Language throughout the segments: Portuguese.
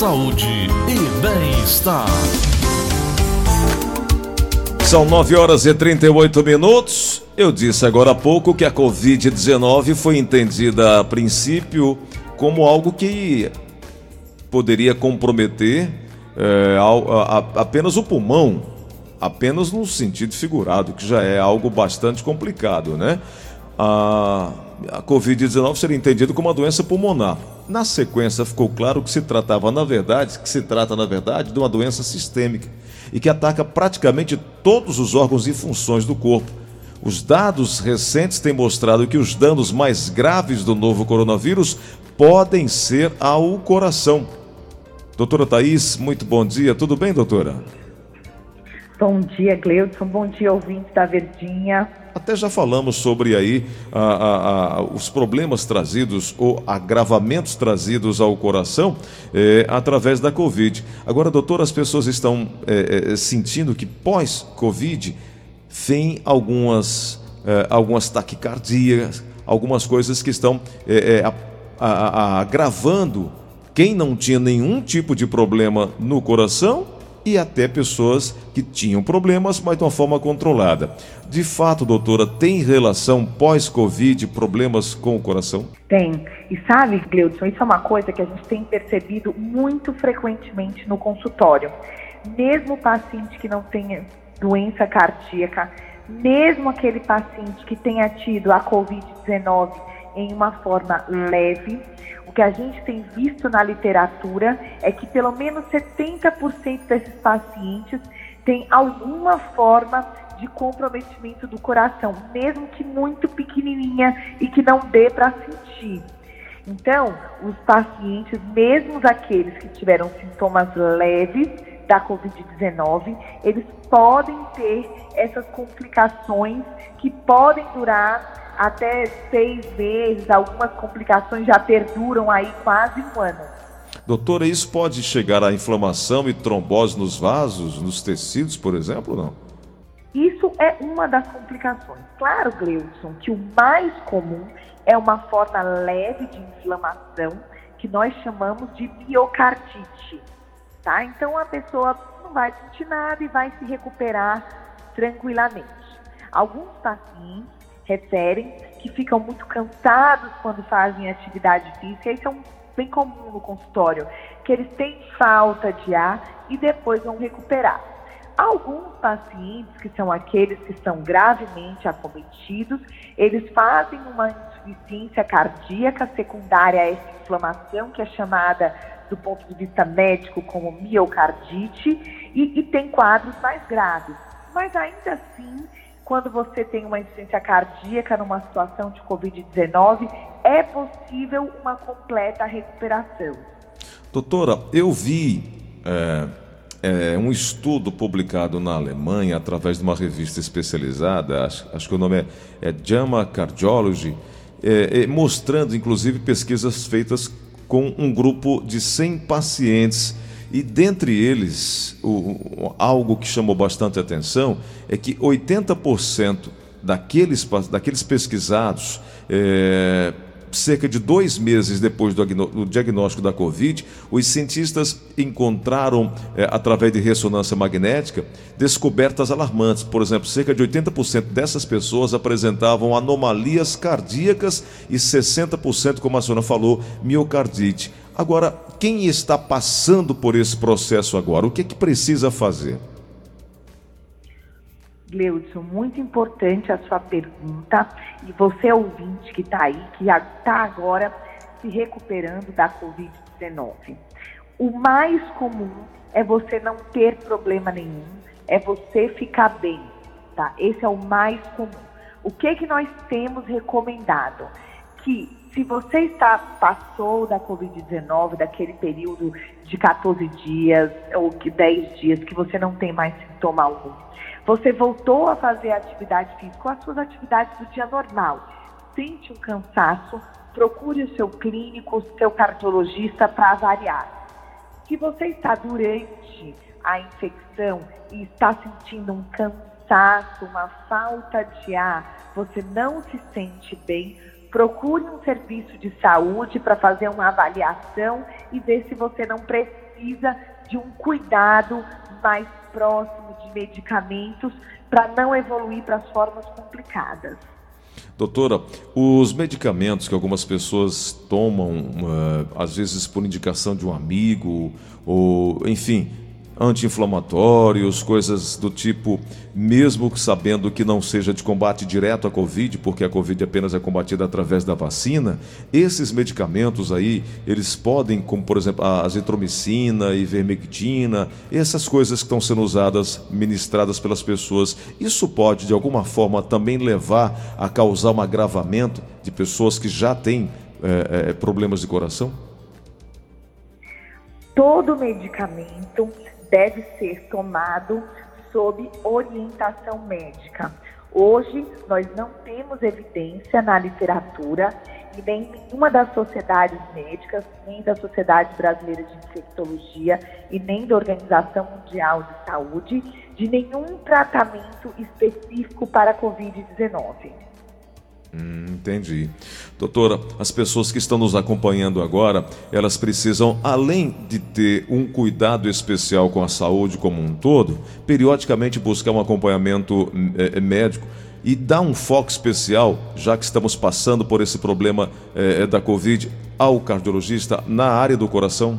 saúde e bem-estar. São 9 horas e 38 minutos. Eu disse agora há pouco que a Covid-19 foi entendida a princípio como algo que poderia comprometer é, a, a, apenas o pulmão, apenas no sentido figurado, que já é algo bastante complicado, né? A, a Covid-19 seria entendida como uma doença pulmonar. Na sequência ficou claro que se tratava, na verdade, que se trata, na verdade, de uma doença sistêmica e que ataca praticamente todos os órgãos e funções do corpo. Os dados recentes têm mostrado que os danos mais graves do novo coronavírus podem ser ao coração. Doutora Thaís, muito bom dia. Tudo bem, doutora? Bom dia, Gleudson. Bom dia, ouvintes da Verdinha. Até já falamos sobre aí a, a, a, os problemas trazidos ou agravamentos trazidos ao coração é, através da Covid. Agora, doutor, as pessoas estão é, é, sentindo que pós-Covid vem algumas, algumas taquicardias, algumas coisas que estão agravando quem não tinha nenhum tipo de problema no coração e até pessoas que tinham problemas, mas de uma forma controlada. De fato, doutora, tem relação pós-Covid, problemas com o coração? Tem. E sabe, Gleudson, isso é uma coisa que a gente tem percebido muito frequentemente no consultório. Mesmo o paciente que não tenha doença cardíaca, mesmo aquele paciente que tenha tido a Covid-19 em uma forma leve, o que a gente tem visto na literatura é que pelo menos 70% desses pacientes têm alguma forma de comprometimento do coração, mesmo que muito pequenininha e que não dê para sentir. Então, os pacientes, mesmo aqueles que tiveram sintomas leves da Covid-19, eles podem ter essas complicações que podem durar até seis meses, algumas complicações já perduram aí quase um ano. Doutora, isso pode chegar à inflamação e trombose nos vasos, nos tecidos, por exemplo, não? Isso é uma das complicações. Claro, Gleudson, que o mais comum é uma forma leve de inflamação, que nós chamamos de miocardite, tá? Então a pessoa não vai sentir nada e vai se recuperar tranquilamente. Alguns pacientes referem que ficam muito cansados quando fazem atividade física. Isso é um, bem comum no consultório, que eles têm falta de ar e depois vão recuperar. Alguns pacientes, que são aqueles que estão gravemente acometidos, eles fazem uma insuficiência cardíaca secundária a essa inflamação, que é chamada, do ponto de vista médico, como miocardite, e, e tem quadros mais graves. Mas ainda assim, quando você tem uma insuficiência cardíaca numa situação de Covid-19, é possível uma completa recuperação. Doutora, eu vi é, é, um estudo publicado na Alemanha através de uma revista especializada, acho, acho que o nome é, é JAMA Cardiology, é, é, mostrando inclusive pesquisas feitas com um grupo de 100 pacientes e dentre eles, o, algo que chamou bastante atenção é que 80% daqueles, daqueles pesquisados, é, cerca de dois meses depois do, diagnóstico da Covid, os cientistas encontraram, é, através de ressonância magnética, descobertas alarmantes. Por exemplo, cerca de 80% dessas pessoas apresentavam anomalias cardíacas e 60%, como a senhora falou, miocardite. Agora, quem está passando por esse processo agora, o que é que precisa fazer? Gleudson, muito importante a sua pergunta. E você, ouvinte que está aí, que está agora se recuperando da Covid-19. O mais comum é você não ter problema nenhum, é você ficar bem, tá? Esse é o mais comum. O que que nós temos recomendado? Que se você está passou da Covid-19, daquele período de 14 dias ou 10 dias que você não tem mais sintoma algum, você voltou a fazer atividade física as suas atividades do dia normal, sente um cansaço, procure o seu clínico, o seu cardiologista para avaliar. Se você está durante a infecção e está sentindo um cansaço, uma falta de ar, você não se sente bem, procure um serviço de saúde para fazer uma avaliação e ver se você não precisa de um cuidado mais próximo de medicamentos para não evoluir para as formas complicadas. Doutora, os medicamentos que algumas pessoas tomam, uh, às vezes por indicação de um amigo, ou enfim, anti-inflamatórios, coisas do tipo, mesmo sabendo que não seja de combate direto à Covid, porque a Covid apenas é combatida através da vacina, esses medicamentos aí, eles podem, como por exemplo a azitromicina, ivermectina, essas coisas que estão sendo usadas, ministradas pelas pessoas, isso pode de alguma forma também levar a causar um agravamento de pessoas que já têm é, é, problemas de coração? Todo medicamento deve ser tomado sob orientação médica. Hoje, nós não temos evidência na literatura e nem nenhuma das sociedades médicas, nem da Sociedade Brasileira de Infectologia e nem da Organização Mundial de Saúde, de nenhum tratamento específico para a Covid-19. Hum, entendi. Doutora, as pessoas que estão nos acompanhando agora, elas precisam, além de ter um cuidado especial com a saúde como um todo, periodicamente buscar um acompanhamento é, médico e dar um foco especial, já que estamos passando por esse problema é, da Covid, ao cardiologista na área do coração?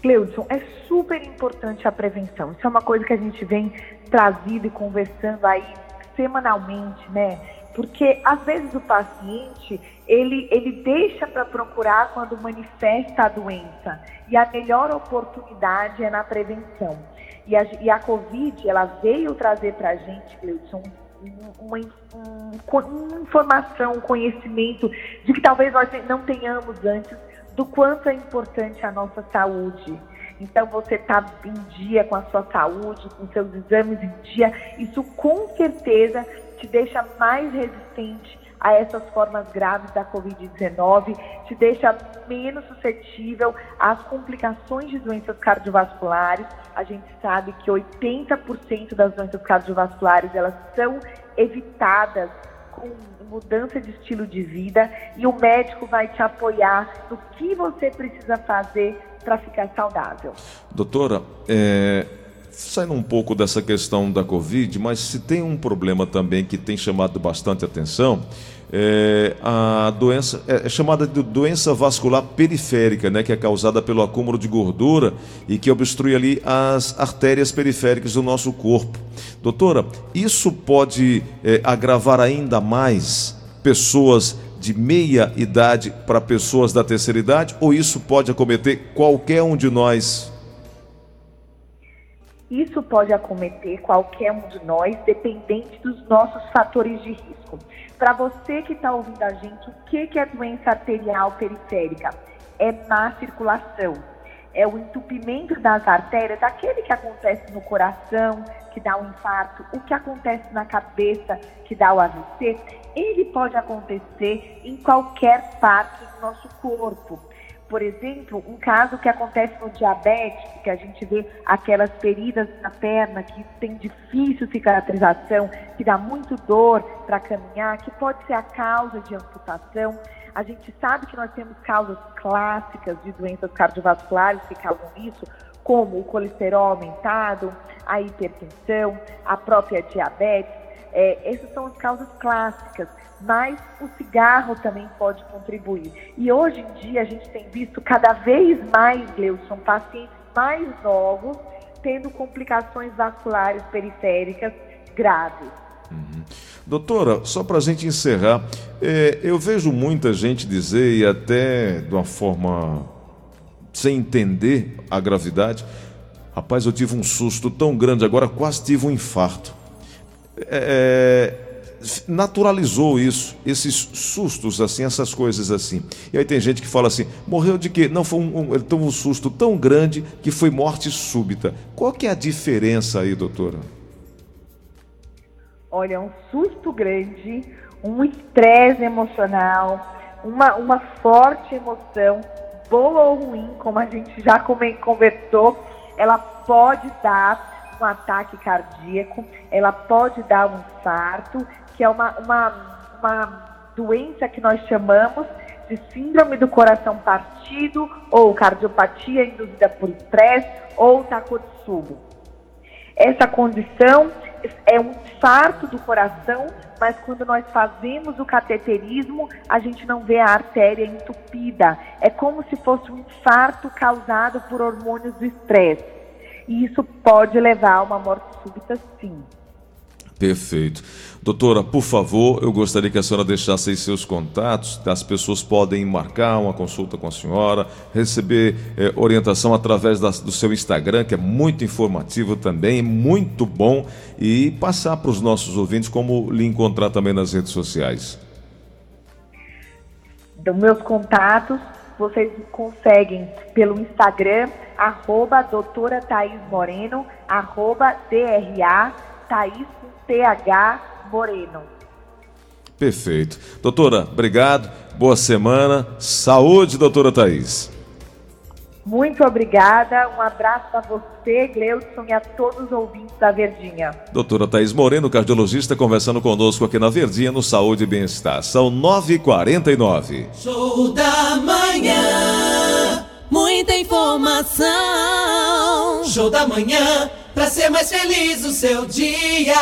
Cleudson, é super importante a prevenção. Isso é uma coisa que a gente vem trazido e conversando aí semanalmente, né? Porque às vezes o paciente ele, ele deixa para procurar quando manifesta a doença e a melhor oportunidade é na prevenção. E a, e a Covid ela veio trazer para a gente, Cleudson, uma, uma informação, um conhecimento de que talvez nós não tenhamos antes do quanto é importante a nossa saúde. Então, você está em dia com a sua saúde, com seus exames em dia, isso com certeza te deixa mais resistente a essas formas graves da Covid-19, te deixa menos suscetível às complicações de doenças cardiovasculares. A gente sabe que 80% das doenças cardiovasculares elas são evitadas com mudança de estilo de vida e o médico vai te apoiar no que você precisa fazer para ficar saudável. Doutora, é, saindo um pouco dessa questão da Covid, mas se tem um problema também que tem chamado bastante atenção, é a doença é, é chamada de doença vascular periférica, né, que é causada pelo acúmulo de gordura e que obstrui ali as artérias periféricas do nosso corpo. Doutora, isso pode é, agravar ainda mais pessoas de meia idade para pessoas da terceira idade ou isso pode acometer qualquer um de nós? Isso pode acometer qualquer um de nós, dependente dos nossos fatores de risco. Para você que está ouvindo a gente, o que é doença arterial periférica? É má circulação é o entupimento das artérias, aquele que acontece no coração, que dá um infarto, o que acontece na cabeça, que dá o AVC, ele pode acontecer em qualquer parte do nosso corpo. Por exemplo, um caso que acontece no diabético, que a gente vê aquelas feridas na perna que tem difícil cicatrização, que dá muito dor para caminhar, que pode ser a causa de amputação. A gente sabe que nós temos causas clássicas de doenças cardiovasculares que causam isso, como o colesterol aumentado, a hipertensão, a própria diabetes. É, essas são as causas clássicas, mas o cigarro também pode contribuir. E hoje em dia a gente tem visto cada vez mais, Gleudson, pacientes mais novos tendo complicações vasculares periféricas graves. Doutora, só para a gente encerrar, é, eu vejo muita gente dizer, e até de uma forma sem entender a gravidade, rapaz, eu tive um susto tão grande, agora quase tive um infarto. É, naturalizou isso, esses sustos assim, essas coisas assim. E aí tem gente que fala assim, morreu de quê? Não, foi um, um, ele teve um susto tão grande que foi morte súbita. Qual que é a diferença aí, doutora? Olha, um susto grande, um estresse emocional, uma, uma forte emoção, boa ou ruim, como a gente já conversou, ela pode dar um ataque cardíaco, ela pode dar um infarto, que é uma, uma, uma doença que nós chamamos de síndrome do coração partido ou cardiopatia induzida por estresse ou Takotsubo. Essa condição é um infarto do coração, mas quando nós fazemos o cateterismo, a gente não vê a artéria entupida. É como se fosse um infarto causado por hormônios do estresse. E isso pode levar a uma morte súbita, sim. Perfeito. Doutora, por favor, eu gostaria que a senhora deixasse aí seus contatos. As pessoas podem marcar uma consulta com a senhora, receber eh, orientação através da, do seu Instagram, que é muito informativo também, muito bom, e passar para os nossos ouvintes como lhe encontrar também nas redes sociais. Dos meus contatos, vocês conseguem pelo Instagram, arroba doutora Thaís Moreno, arroba DRA Thaís TH Moreno. Perfeito. Doutora, obrigado. Boa semana. Saúde, doutora Thaís. Muito obrigada. Um abraço a você, Gleudson, e a todos os ouvintes da Verdinha. Doutora Thaís Moreno, cardiologista, conversando conosco aqui na Verdinha, no Saúde e Bem-Estar. São 9h49. Show da manhã. Muita informação. Show da manhã. Pra ser mais feliz o seu dia.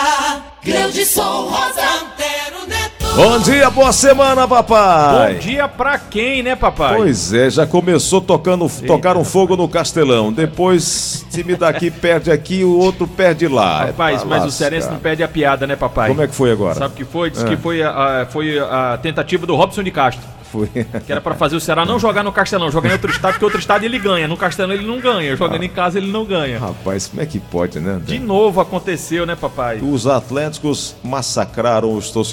Gleudson Rosa Antero Neto. Bom dia, boa semana, papai. Bom dia pra quem, né, papai? Pois é, já começou tocando, tocaram fogo no Castelão. Depois, time daqui perde aqui, o outro perde lá. Rapaz, É mas o lascar. Cearense não perde a piada, né, papai? Como é que foi agora? Sabe o que foi? Diz É. que foi a- foi a tentativa do Robson de Castro. Foi. Que era pra fazer o Ceará não jogar no Castelão, jogar em outro estado, porque outro estado ele ganha. No Castelão ele não ganha. Jogando em casa ele não ganha. Rapaz, como é que pode, né? De novo aconteceu, né, papai? Os Atléticos massacraram os torcedores.